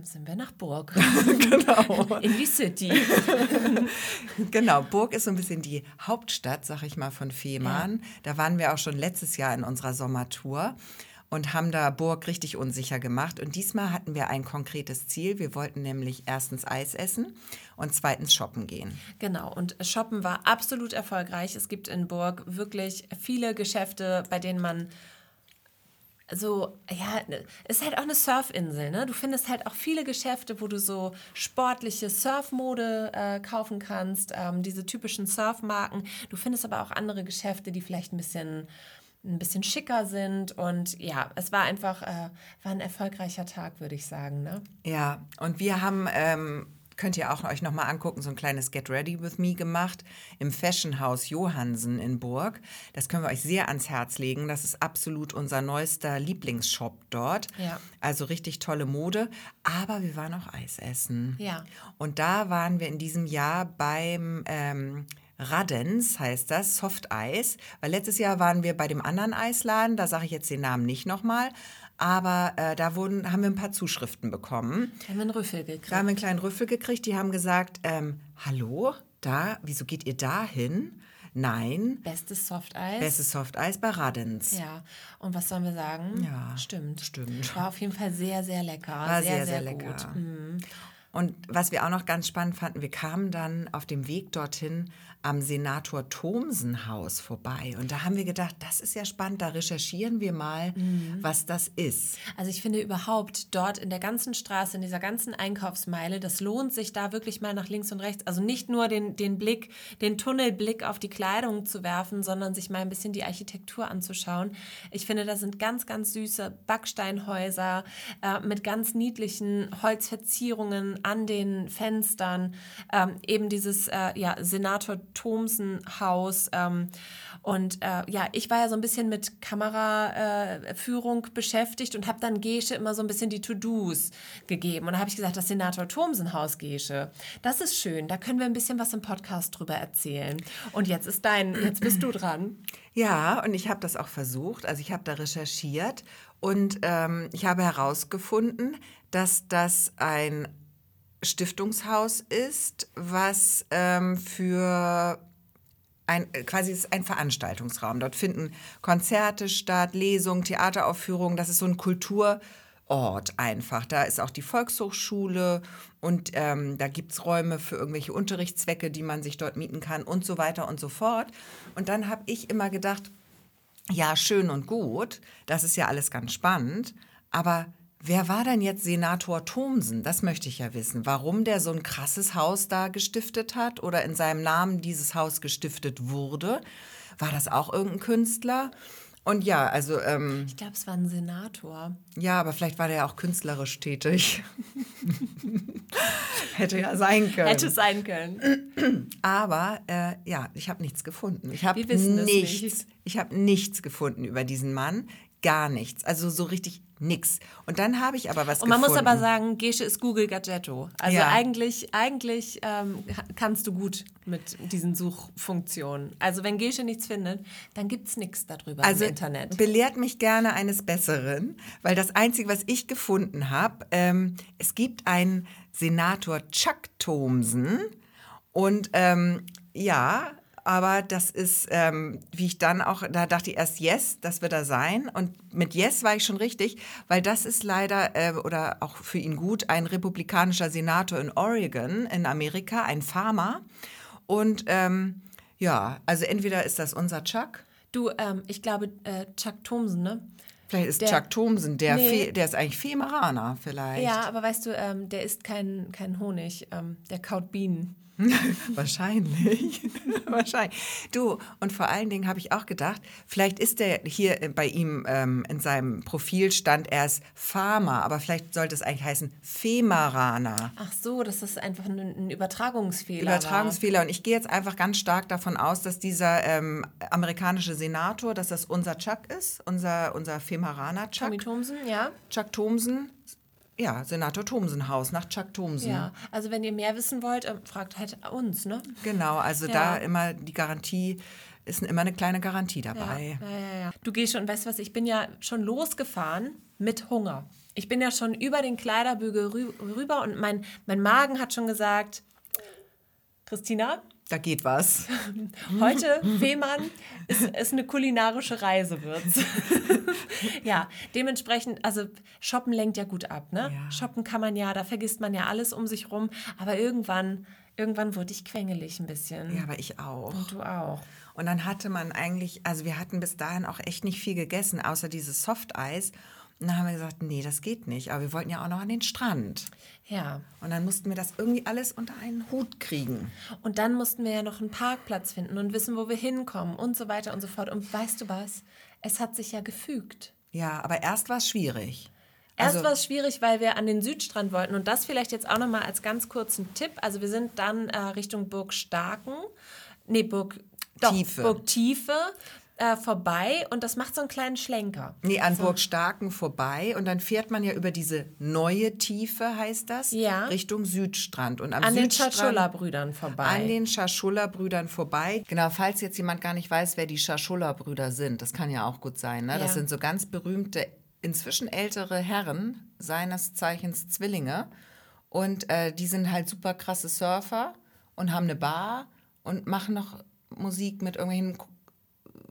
Sind wir nach Burg. genau. In die City. Genau, Burg ist so ein bisschen die Hauptstadt, sag ich mal, von Fehmarn. Da waren wir auch schon letztes Jahr in unserer Sommertour und haben da Burg richtig unsicher gemacht. Und diesmal hatten wir ein konkretes Ziel. Wir wollten nämlich erstens Eis essen und zweitens shoppen gehen. Genau, und Shoppen war absolut erfolgreich. Es gibt in Burg wirklich viele Geschäfte, bei denen man so, ja, ist halt auch eine Surfinsel, ne? Du findest halt auch viele Geschäfte, wo du so sportliche Surfmode äh, kaufen kannst, ähm, diese typischen Surfmarken. Du findest aber auch andere Geschäfte, die vielleicht ein bisschen ein bisschen schicker sind und ja, es war einfach äh, war ein erfolgreicher Tag, würde ich sagen, ne? Ja, und wir haben, ähm, könnt ihr auch euch nochmal angucken, so ein kleines Get Ready With Me gemacht im Fashion House Johansen in Burg. Das können wir euch sehr ans Herz legen. Das ist absolut unser neuester Lieblingsshop dort. Ja. Also richtig tolle Mode. Aber wir waren auch Eis essen. Ja. Und da waren wir in diesem Jahr beim ähm, Radens, heißt das, Soft Eis. Weil letztes Jahr waren wir bei dem anderen Eisladen, da sage ich jetzt den Namen nicht nochmal. Aber äh, da wurden, haben wir ein paar Zuschriften bekommen. Da haben wir einen Rüffel gekriegt. Da haben wir einen kleinen Rüffel gekriegt. Die haben gesagt, ähm, hallo, da, wieso geht ihr da hin? Nein, Bestes Softeis. bestes Softeis bei Radens. Ja, und was sollen wir sagen? Ja, stimmt. stimmt. War auf jeden Fall sehr, sehr lecker. War sehr, sehr, sehr, lecker. Gut. Mhm. Und was wir auch noch ganz spannend fanden, wir kamen dann auf dem Weg dorthin am Senator Thomsen Haus vorbei. Und da haben wir gedacht, das ist ja spannend, da recherchieren wir mal, was das ist. Also ich finde überhaupt dort in der ganzen Straße, in dieser ganzen Einkaufsmeile, das lohnt sich da wirklich mal nach links und rechts, also nicht nur den, den Blick, den Tunnelblick auf die Kleidung zu werfen, sondern sich mal ein bisschen die Architektur anzuschauen. Ich finde, da sind ganz, ganz süße Backsteinhäuser äh, mit ganz niedlichen Holzverzierungen an den Fenstern, ähm, eben dieses äh, ja, Senator Thomsen Haus. Ähm, und äh, ja, ich war ja so ein bisschen mit Kameraführung äh, beschäftigt und habe dann Gesche immer so ein bisschen die To-Dos gegeben. Und da habe ich gesagt, das Senator Thomsen Haus Gesche, das ist schön, da können wir ein bisschen was im Podcast drüber erzählen. Und jetzt ist dein, jetzt bist du dran. Ja, und ich habe das auch versucht. Also ich habe da recherchiert und ähm, ich habe herausgefunden, dass das ein Stiftungshaus ist, was ähm, für ein, quasi ist ein Veranstaltungsraum. Dort finden Konzerte statt, Lesungen, Theateraufführungen. Das ist so ein Kulturort einfach. Da ist auch die Volkshochschule und ähm, da gibt es Räume für irgendwelche Unterrichtszwecke, die man sich dort mieten kann und so weiter und so fort. Und dann habe ich immer gedacht, ja, schön und gut, das ist ja alles ganz spannend, aber wer war denn jetzt Senator Thomsen? Das möchte ich ja wissen. Warum der so ein krasses Haus da gestiftet hat oder in seinem Namen dieses Haus gestiftet wurde? War das auch irgendein Künstler? Und ja, also, ähm, Ich glaube, es war ein Senator. ja, aber vielleicht war der ja auch künstlerisch tätig. Hätte ja sein können. Hätte sein können. Aber äh, ja, ich habe nichts gefunden. Ich habe wissen nichts. nicht. Ich habe nichts gefunden über diesen Mann. Gar nichts. Also so richtig nix. Und dann habe ich aber was Und man gefunden. muss aber sagen, Gesche ist Google Gadgetto. Also Ja. eigentlich, eigentlich ähm, kannst du gut mit diesen Suchfunktionen. Also wenn Gesche nichts findet, dann gibt es nichts darüber also im Internet. belehrt mich gerne eines Besseren, weil das Einzige, was ich gefunden habe, ähm, es gibt einen Senator Chuck Thomsen und ähm, ja, aber das ist, ähm, wie ich dann auch, da dachte ich erst, yes, das wird er sein. Und mit yes war ich schon richtig, weil das ist leider, äh, oder auch für ihn gut, ein republikanischer Senator in Oregon in Amerika, ein Farmer. Und ähm, ja, also entweder ist das unser Chuck, Du, ähm, ich glaube, äh, Chuck Thomsen, ne? Vielleicht ist Der- Chuck Thomsen, der, Nee. Fe der ist eigentlich Femeraner vielleicht. Ja, aber weißt du, ähm, der isst kein, kein Honig, ähm, der kaut Bienen. Wahrscheinlich. Wahrscheinlich. Du, und vor allen Dingen habe ich auch gedacht, vielleicht ist der hier bei ihm ähm, in seinem Profil stand erst Pharma, aber vielleicht sollte es eigentlich heißen Femaraner. Ach so, das ist einfach ein, Übertragungsfehler. Übertragungsfehler. Und ich gehe jetzt einfach ganz stark davon aus, dass dieser ähm, amerikanische Senator, dass das unser Chuck ist, unser, unser Femaraner Chuck. Tommy Thomsen, ja. Chuck Thomsen. Ja, Senator Thomsenhaus nach Chuck Thomsen. Ja, also wenn ihr mehr wissen wollt, äh, fragt halt uns, ne? Genau, also Ja. da immer die Garantie, ist immer eine kleine Garantie dabei. Ja, ja, ja. Du gehst schon, weißt du was, ich bin ja schon losgefahren mit Hunger. Ich bin ja schon über den Kleiderbügel rü rüber und mein, mein Magen hat schon gesagt, Christina, Da geht was. heute, Fehmarn, ist, ist eine kulinarische Reise, wird's. ja, dementsprechend, also Shoppen lenkt ja gut ab, ne? Ja. Shoppen kann man ja, da vergisst man ja alles um sich rum, aber irgendwann, irgendwann wurde ich quengelig ein bisschen. Ja, aber ich auch. Und du auch. Und dann hatte man eigentlich, also wir hatten bis dahin auch echt nicht viel gegessen, außer dieses Softeis. Und dann haben wir gesagt, nee, das geht nicht. Aber wir wollten ja auch noch an den Strand. Ja. Und dann mussten wir das irgendwie alles unter einen Hut kriegen. Und dann mussten wir ja noch einen Parkplatz finden und wissen, wo wir hinkommen und so weiter und so fort. Und weißt du was? Es hat sich ja gefügt. Ja, aber erst war es schwierig. Erst Also- war es schwierig, weil wir an den Südstrand wollten. Und das vielleicht jetzt auch nochmal als ganz kurzen Tipp. Also wir sind dann äh, Richtung Burg Starken, nee, Burg doch, Tiefe. Burg Tiefe äh, vorbei. Und das macht so einen kleinen Schlenker. Nee, an Burg Starken vorbei und dann fährt man ja über diese neue Tiefe, heißt das, Ja. Richtung Südstrand. Und am An den Südstrand, Schaschulla-Brüdern vorbei. An den Schaschulla-Brüdern vorbei. Genau, falls jetzt jemand gar nicht weiß, wer die Schaschulla-Brüder sind, das kann ja auch gut sein. Ne? Das Ja. sind so ganz berühmte, inzwischen ältere Herren, seines Zeichens Zwillinge. Und äh, die sind halt super krasse Surfer und haben eine Bar und machen noch Musik mit irgendwelchen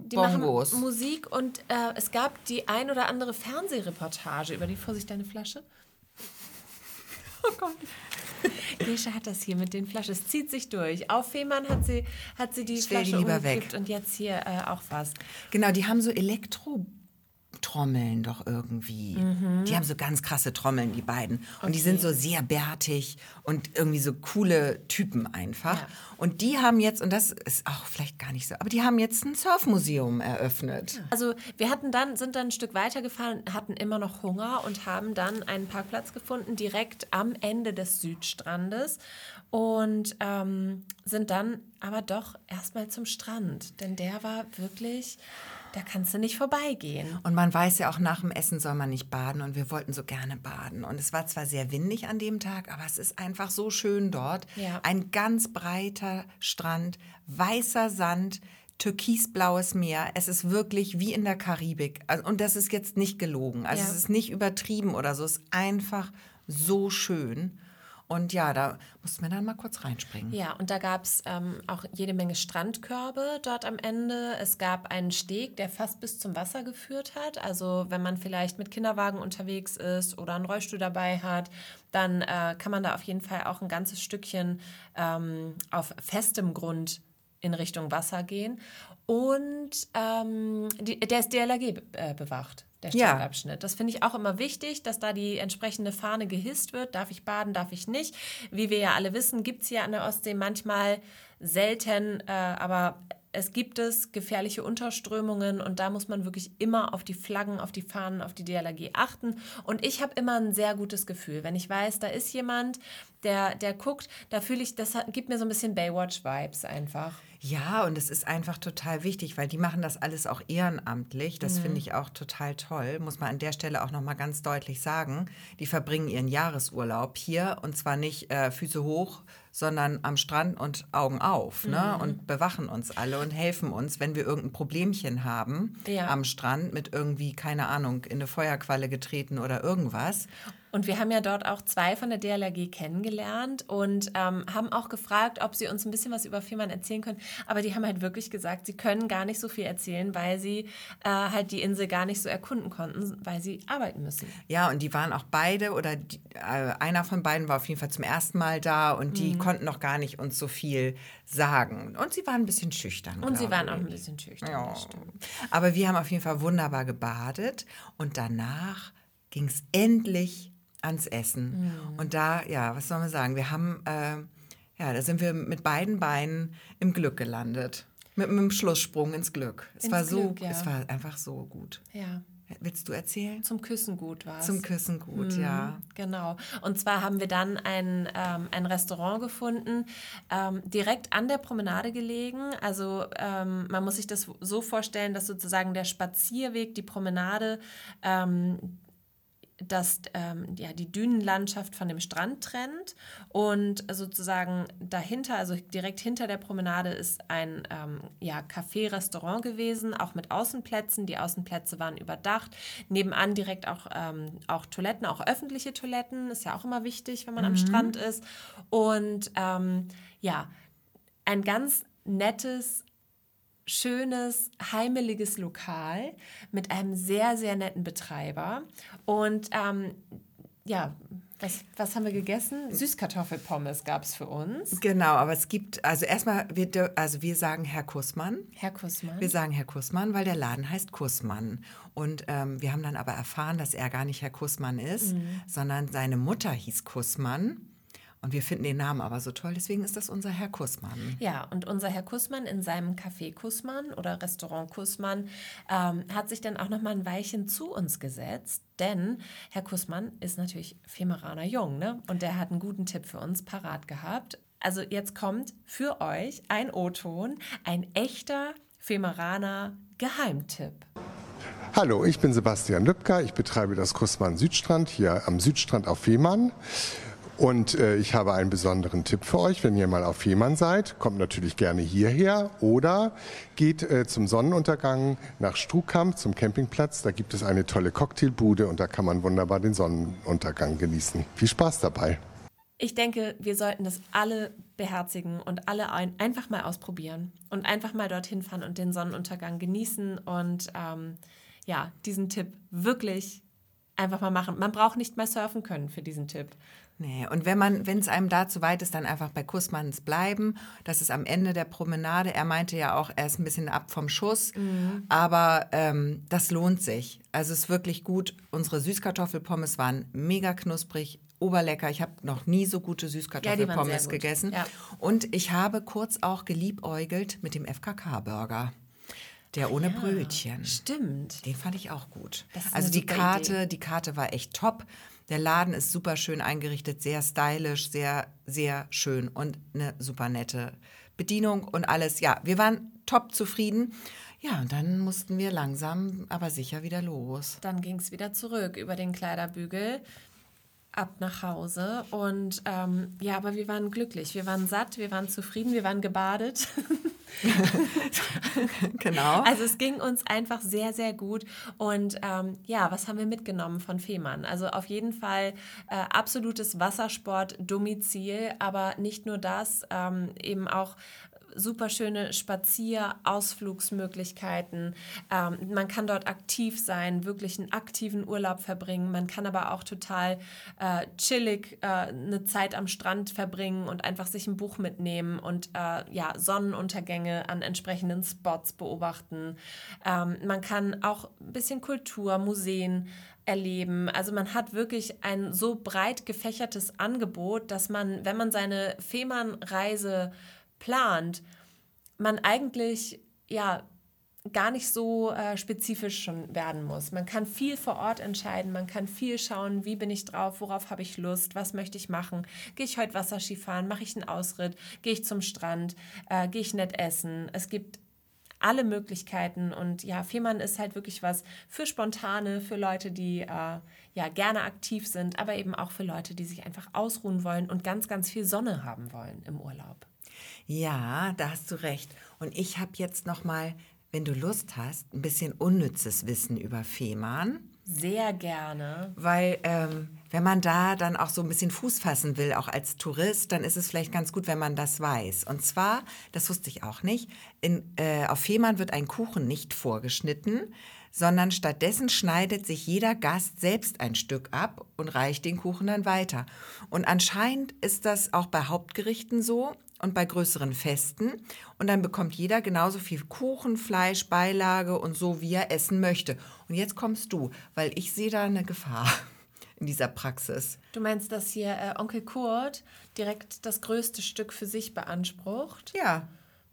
Die Bongos. machen Musik und äh, es gab die ein oder andere Fernsehreportage über die Vorsicht deine Flasche. Oh Gott. Gesche hat das hier mit den Flaschen. Es zieht sich durch. Auf Fehmarn hat sie, hat sie die Stell die Flasche lieber umgekippt weg. und jetzt hier äh, auch was. Genau, die haben so Elektrotrommeln doch irgendwie. Mhm. Die haben so ganz krasse Trommeln, die beiden. Und die sind so sehr bärtig und irgendwie so coole Typen einfach. Ja. Und die haben jetzt, und das ist auch vielleicht gar nicht so, aber die haben jetzt ein Surfmuseum eröffnet. Also wir hatten dann, sind dann ein Stück weitergefahren, hatten immer noch Hunger und haben dann einen Parkplatz gefunden, direkt am Ende des Südstrandes. Und ähm, sind dann aber doch erstmal zum Strand. Denn der war wirklich, da kannst du nicht vorbeigehen. Und man weiß ja auch, nach dem Essen soll man nicht baden und wir wollten so gerne baden. Und es war zwar sehr windig an dem Tag, aber es ist einfach so schön dort. Ja. Ein ganz breiter Strand, weißer Sand, türkisblaues Meer. Es ist wirklich wie in der Karibik. Also, und das ist jetzt nicht gelogen. Also Ja. es ist nicht übertrieben oder so. Es ist einfach so schön. Und ja, da mussten wir dann mal kurz reinspringen. Ja, und da gab es ähm, auch jede Menge Strandkörbe dort am Ende. Es gab einen Steg, der fast bis zum Wasser geführt hat. Also wenn man vielleicht mit Kinderwagen unterwegs ist oder einen Rollstuhl dabei hat, dann äh, kann man da auf jeden Fall auch ein ganzes Stückchen ähm, auf festem Grund in Richtung Wasser gehen. Und ähm, die, der ist DLRG äh, bewacht, der Ja. Strandabschnitt. Das finde ich auch immer wichtig, dass da die entsprechende Fahne gehisst wird. Darf ich baden, darf ich nicht. Wie wir ja alle wissen, gibt es hier an der Ostsee manchmal selten, äh, aber es gibt es gefährliche Unterströmungen und da muss man wirklich immer auf die Flaggen, auf die Fahnen, auf die DLRG achten. Und ich habe immer ein sehr gutes Gefühl, wenn ich weiß, da ist jemand, der, der guckt, da fühle ich, das gibt mir so ein bisschen Baywatch-Vibes einfach. Ja, und es ist einfach total wichtig, weil die machen das alles auch ehrenamtlich. Das finde ich auch total toll. Muss man an der Stelle auch noch mal ganz deutlich sagen. Die verbringen ihren Jahresurlaub hier und zwar nicht äh, Füße hoch, sondern am Strand und Augen auf ne? und bewachen uns alle und helfen uns, wenn wir irgendein Problemchen haben Ja. am Strand mit irgendwie, keine Ahnung, in eine Feuerqualle getreten oder irgendwas. Und wir haben ja dort auch zwei von der DLRG kennengelernt und ähm, haben auch gefragt, ob sie uns ein bisschen was über Fehmarn erzählen können. Aber die haben halt wirklich gesagt, sie können gar nicht so viel erzählen, weil sie äh, halt die Insel gar nicht so erkunden konnten, weil sie arbeiten müssen. Ja, und die waren auch beide oder die, äh, einer von beiden war auf jeden Fall zum ersten Mal da und die Mhm. konnten noch gar nicht uns so viel sagen. Und sie waren ein bisschen schüchtern. Und sie waren auch ich. ein bisschen schüchtern. Ja. Aber wir haben auf jeden Fall wunderbar gebadet und danach ging es endlich ans Essen. Mhm. Und da, ja, was soll man sagen? Wir haben äh, Ja, da sind wir mit beiden Beinen im Glück gelandet. Mit einem Schlusssprung ins Glück. Es Ins war so, Glück, ja. es war einfach so gut. Ja, Willst du erzählen? zum Küssen gut war Zum Küssen gut, ja. Genau. Und zwar haben wir dann ein, ähm, ein Restaurant gefunden, ähm, direkt an der Promenade gelegen. Also ähm, man muss sich das so vorstellen, dass sozusagen der Spazierweg, die Promenade, ähm, das, ähm, ja, die Dünenlandschaft von dem Strand trennt und sozusagen dahinter, also direkt hinter der Promenade ist ein ähm, ja, Café-Restaurant gewesen, auch mit Außenplätzen. Die Außenplätze waren überdacht. Nebenan direkt auch, ähm, auch Toiletten, auch öffentliche Toiletten, ist ja auch immer wichtig, wenn man am Strand ist. Und ähm, ja, ein ganz nettes, schönes, heimeliges Lokal mit einem sehr, sehr netten Betreiber. Und ähm, ja, was, was haben wir gegessen? Süßkartoffelpommes gab es für uns. Genau, aber es gibt, also erstmal, wir, also wir sagen Herr Kussmann. Herr Kussmann. Wir sagen Herr Kussmann, weil der Laden heißt Kussmann. Und ähm, wir haben dann aber erfahren, dass er gar nicht Herr Kussmann ist, sondern seine Mutter hieß Kussmann. Und wir finden den Namen aber so toll, deswegen ist das unser Herr Kussmann. Ja, und unser Herr Kussmann in seinem Café Kussmann oder Restaurant Kussmann ähm, hat sich dann auch noch mal ein Weilchen zu uns gesetzt, denn Herr Kussmann ist natürlich Femeraner Jung, ne? Und der hat einen guten Tipp für uns parat gehabt. Also jetzt kommt für euch ein O-Ton, ein echter Femeraner Geheimtipp. Hallo, ich bin Sebastian Lübcker. Ich betreibe das Kussmann Südstrand hier am Südstrand auf Fehmarn. Und äh, ich habe einen besonderen Tipp für euch, wenn ihr mal auf Fehmarn seid. Kommt natürlich gerne hierher oder geht äh, zum Sonnenuntergang nach Strukamp zum Campingplatz. Da gibt es eine tolle Cocktailbude und da kann man wunderbar den Sonnenuntergang genießen. Viel Spaß dabei. Ich denke, wir sollten das alle beherzigen und alle ein, einfach mal ausprobieren und einfach mal dorthin fahren und den Sonnenuntergang genießen und ähm, ja, diesen Tipp wirklich einfach mal machen. Man braucht nicht mal surfen können für diesen Tipp. Nee, und wenn man, wenn es einem da zu weit ist, dann einfach bei Kussmanns bleiben. Das ist am Ende der Promenade. Er meinte ja auch, er ist ein bisschen ab vom Schuss, aber ähm, das lohnt sich. Also es ist wirklich gut. Unsere Süßkartoffelpommes waren mega knusprig, oberlecker. Ich habe noch nie so gute Süßkartoffelpommes gut. gegessen. Ja. Und ich habe kurz auch geliebäugelt mit dem FKK-Burger. Der ohne Brötchen. Stimmt. Den fand ich auch gut. Also die Karte, Idee. die Karte war echt top. Der Laden ist super schön eingerichtet, sehr stylisch, sehr, sehr schön und eine super nette Bedienung und alles. Ja, wir waren top zufrieden. Ja, und dann mussten wir langsam, aber sicher wieder los. Dann ging es wieder zurück über den Kleiderbügel ab nach Hause. Und ähm, ja, aber wir waren glücklich. Wir waren satt, wir waren zufrieden, wir waren gebadet. Genau. Also es ging uns einfach sehr, sehr gut. Und ähm, ja, was haben wir mitgenommen von Fehmarn? Also auf jeden Fall äh, absolutes Wassersport-Domizil, aber nicht nur das, ähm, eben auch super schöne Spazier-, Ausflugsmöglichkeiten. Ähm, man kann dort aktiv sein, wirklich einen aktiven Urlaub verbringen. Man kann aber auch total äh, chillig äh, eine Zeit am Strand verbringen und einfach sich ein Buch mitnehmen und äh, ja, Sonnenuntergänge an entsprechenden Spots beobachten. Ähm, man kann auch ein bisschen Kultur, Museen erleben. Also man hat wirklich ein so breit gefächertes Angebot, dass man, wenn man seine Fehmarn-Reise plant, man eigentlich ja gar nicht so äh, spezifisch schon werden muss. Man kann viel vor Ort entscheiden, man kann viel schauen, wie bin ich drauf, worauf habe ich Lust, was möchte ich machen. Gehe ich heute Wasserski fahren, mache ich einen Ausritt, gehe ich zum Strand, äh, gehe ich nett essen. Es gibt alle Möglichkeiten und ja, Fehmarn ist halt wirklich was für Spontane, für Leute, die äh, ja gerne aktiv sind, aber eben auch für Leute, die sich einfach ausruhen wollen und ganz, ganz viel Sonne haben wollen im Urlaub. Ja, da hast du recht. Und ich habe jetzt noch mal, wenn du Lust hast, ein bisschen unnützes Wissen über Fehmarn. Sehr gerne. Weil ähm, wenn man da dann auch so ein bisschen Fuß fassen will, auch als Tourist, dann ist es vielleicht ganz gut, wenn man das weiß. Und zwar, das wusste ich auch nicht, in, äh, auf Fehmarn wird ein Kuchen nicht vorgeschnitten, sondern stattdessen schneidet sich jeder Gast selbst ein Stück ab und reicht den Kuchen dann weiter. Und anscheinend ist das auch bei Hauptgerichten so und bei größeren Festen. Und dann bekommt jeder genauso viel Kuchen, Fleisch, Beilage und so, wie er essen möchte. Und jetzt kommst du, weil ich sehe da eine Gefahr. in dieser Praxis. Du meinst, dass hier äh, Onkel Kurt direkt das größte Stück für sich beansprucht? Ja.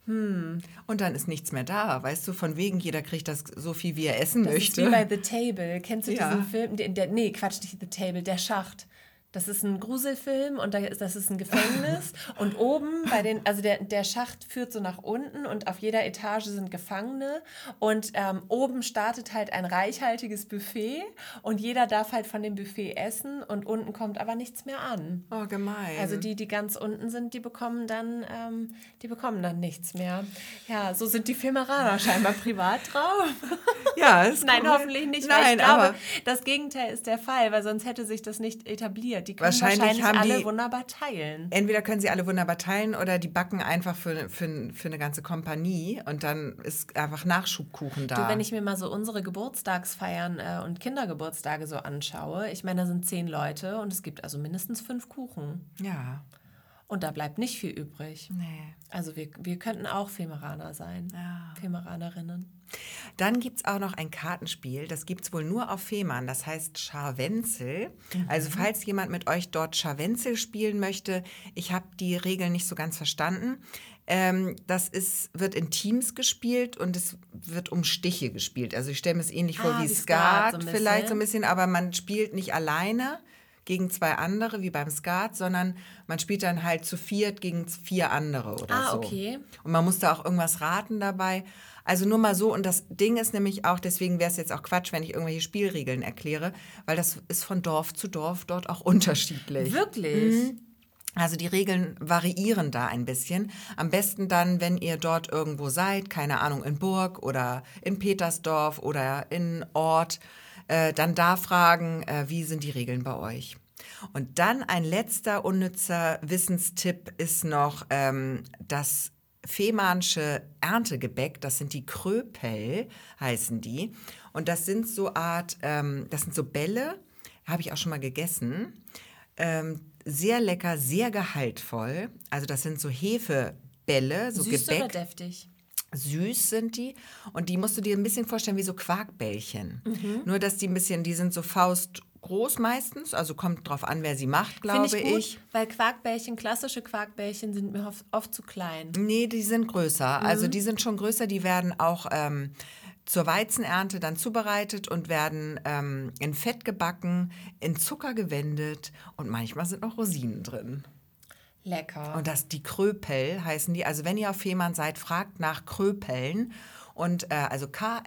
Hm. Und dann ist nichts mehr da, weißt du, von wegen jeder kriegt das so viel, wie er essen Das möchte. ist wie bei The Table. Kennst du Ja. diesen Film? Der, der, nee, Quatsch, nicht The Table, der Schacht. Das ist ein Gruselfilm und das ist ein Gefängnis. und oben bei den, also der, der Schacht führt so nach unten und auf jeder Etage sind Gefangene. Und ähm, oben startet halt ein reichhaltiges Buffet und jeder darf halt von dem Buffet essen und unten kommt aber nichts mehr an. oh, gemein. Also die, die ganz unten sind, die bekommen dann, ähm, die bekommen dann nichts mehr. Ja, so sind die Filmeraner scheinbar privat drauf. ja, ist Nein, hoffentlich nicht. weil Nein, ich glaube, aber das Gegenteil ist der Fall, weil sonst hätte sich das nicht etabliert. Die können Wahrscheinlich wahrscheinlich, haben alle die- wunderbar teilen. entweder können sie alle wunderbar teilen oder die backen einfach für, für, für eine ganze Kompanie und dann ist einfach Nachschubkuchen da. Du, wenn ich mir mal so unsere Geburtstagsfeiern äh, und Kindergeburtstage so anschaue, ich meine, da sind zehn Leute und es gibt also mindestens fünf Kuchen. ja, Und da bleibt nicht viel übrig. nee. Also wir, wir könnten auch Femeraner sein. Ja. Femeranerinnen. Dann gibt es auch noch ein Kartenspiel, das gibt es wohl nur auf Fehmarn, das heißt Scharwenzel. Also falls jemand mit euch dort Scharwenzel spielen möchte, ich habe die Regeln nicht so ganz verstanden. Ähm, das ist, wird in Teams gespielt und es wird um Stiche gespielt. Also ich stelle mir es ähnlich vor Ah, wie wie Skat, Skat so vielleicht so ein bisschen, aber man spielt nicht alleine gegen zwei andere wie beim Skat, sondern man spielt dann halt zu viert gegen vier andere oder Ah, so. okay. Und man muss da auch irgendwas raten dabei. Also nur mal so. Und das Ding ist nämlich auch, deswegen wäre es jetzt auch Quatsch, wenn ich irgendwelche Spielregeln erkläre, weil das ist von Dorf zu Dorf dort auch unterschiedlich. Wirklich? Also die Regeln variieren da ein bisschen. Am besten dann, wenn ihr dort irgendwo seid, keine Ahnung, in Burg oder in Petersdorf oder in Ort, äh, dann da fragen, äh, wie sind die Regeln bei euch. Und dann ein letzter unnützer Wissenstipp ist noch ähm, das Fehmarnsche Erntegebäck, das sind die Kröpel, heißen die. Und das sind so Art, ähm, das sind so Bälle, habe ich auch schon mal gegessen. Ähm, sehr lecker, sehr gehaltvoll. Also das sind so Hefebälle, so Süß Gebäck. oder deftig? Süß sind die. Und die musst du dir ein bisschen vorstellen wie so Quarkbällchen. Mhm. Nur, dass die ein bisschen, die sind so faustgroß meistens. Also kommt drauf an, wer sie macht, glaube Finde ich. ich gut, weil Quarkbällchen, klassische Quarkbällchen sind mir oft, oft zu klein. Nee, die sind größer. Mhm. Also die sind schon größer. Die werden auch ähm, zur Weizenernte dann zubereitet und werden ähm, in Fett gebacken, in Zucker gewendet und manchmal sind noch Rosinen drin. Lecker. Und das die Kröpel heißen die. Also wenn ihr auf Fehmarn seid, fragt nach Kröpeln und äh, also K-R-Ö-P-E-L.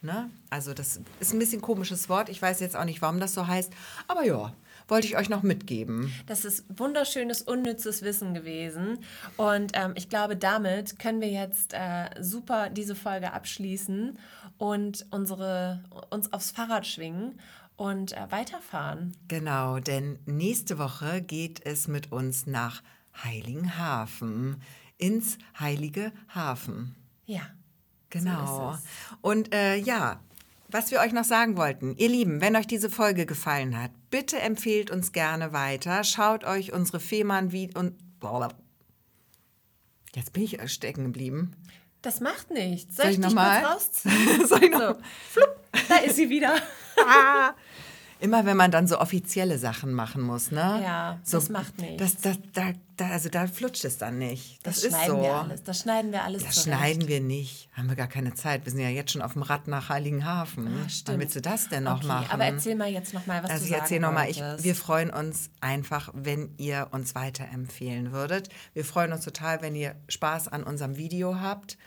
Ne? Also das ist ein bisschen komisches Wort. Ich weiß jetzt auch nicht, warum das so heißt. Aber ja, wollte ich euch noch mitgeben. Das ist wunderschönes, unnützes Wissen gewesen. Und ähm, ich glaube, damit können wir jetzt äh, super diese Folge abschließen und unsere, uns aufs Fahrrad schwingen und äh, weiterfahren. Genau, denn nächste Woche geht es mit uns nach Heiligenhafen, ins Heilige Hafen. Ja. Genau. So Und äh, ja, was wir euch noch sagen wollten, ihr Lieben, wenn euch diese Folge gefallen hat, bitte empfehlt uns gerne weiter. Schaut euch unsere Fehmarn wie und jetzt bin ich stecken geblieben. Das macht nichts. Soll, Soll ich ich dich mal? rausziehen? Soll ich noch? So, flupp, da ist sie wieder. Immer wenn man dann so offizielle Sachen machen muss, ne? Ja, so, das macht nichts. Das, das, da, da, also da flutscht es dann nicht. Das, Das, ist schneiden so. wir alles. Das schneiden wir alles Das zurecht. schneiden wir nicht. Haben wir gar keine Zeit. Wir sind ja jetzt schon auf dem Rad nach Heiligenhafen. Ah, stimmt. Wann willst du das denn noch okay, machen? Aber erzähl mal jetzt noch mal, was Also du ich sagen erzähle nochmal, wolltest. wir freuen uns einfach, wenn ihr uns weiterempfehlen würdet. Wir freuen uns total, wenn ihr Spaß an unserem Video habt,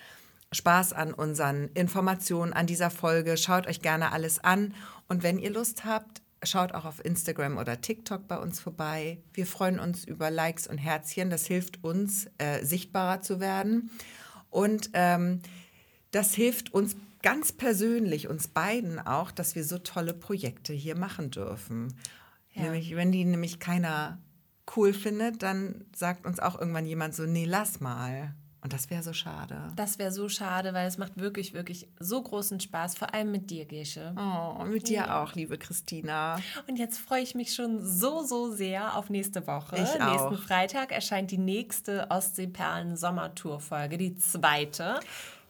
Spaß an unseren Informationen, an dieser Folge. Schaut euch gerne alles an und wenn ihr Lust habt, schaut auch auf Instagram oder TikTok bei uns vorbei. Wir freuen uns über Likes und Herzchen. Das hilft uns, äh, sichtbarer zu werden. Und ähm, das hilft uns ganz persönlich, uns beiden auch, dass wir so tolle Projekte hier machen dürfen. Ja. Nämlich, wenn die nämlich keiner cool findet, dann sagt uns auch irgendwann jemand so, nee, lass mal. Und das wäre so schade. Das wäre so schade, weil es macht wirklich, wirklich so großen Spaß, vor allem mit dir, Gesche. Oh, mit dir auch, liebe Christina. Und jetzt freue ich mich schon so, so sehr auf nächste Woche. Ich auch. Nächsten Freitag erscheint die nächste Ostseeperlen-Sommertour-Folge, die zweite.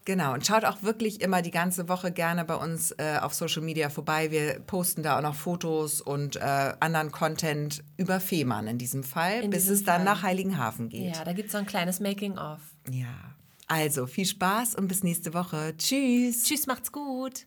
Genau, und schaut auch wirklich immer die ganze Woche gerne bei uns äh, auf Social Media vorbei. Wir posten da auch noch Fotos und äh, anderen Content über Fehmarn in diesem Fall, In bis diesem es dann Fall. nach Heiligenhafen geht. Ja, da gibt es so ein kleines Making-of. ja. Also viel Spaß und bis nächste Woche. Tschüss. Tschüss, macht's gut.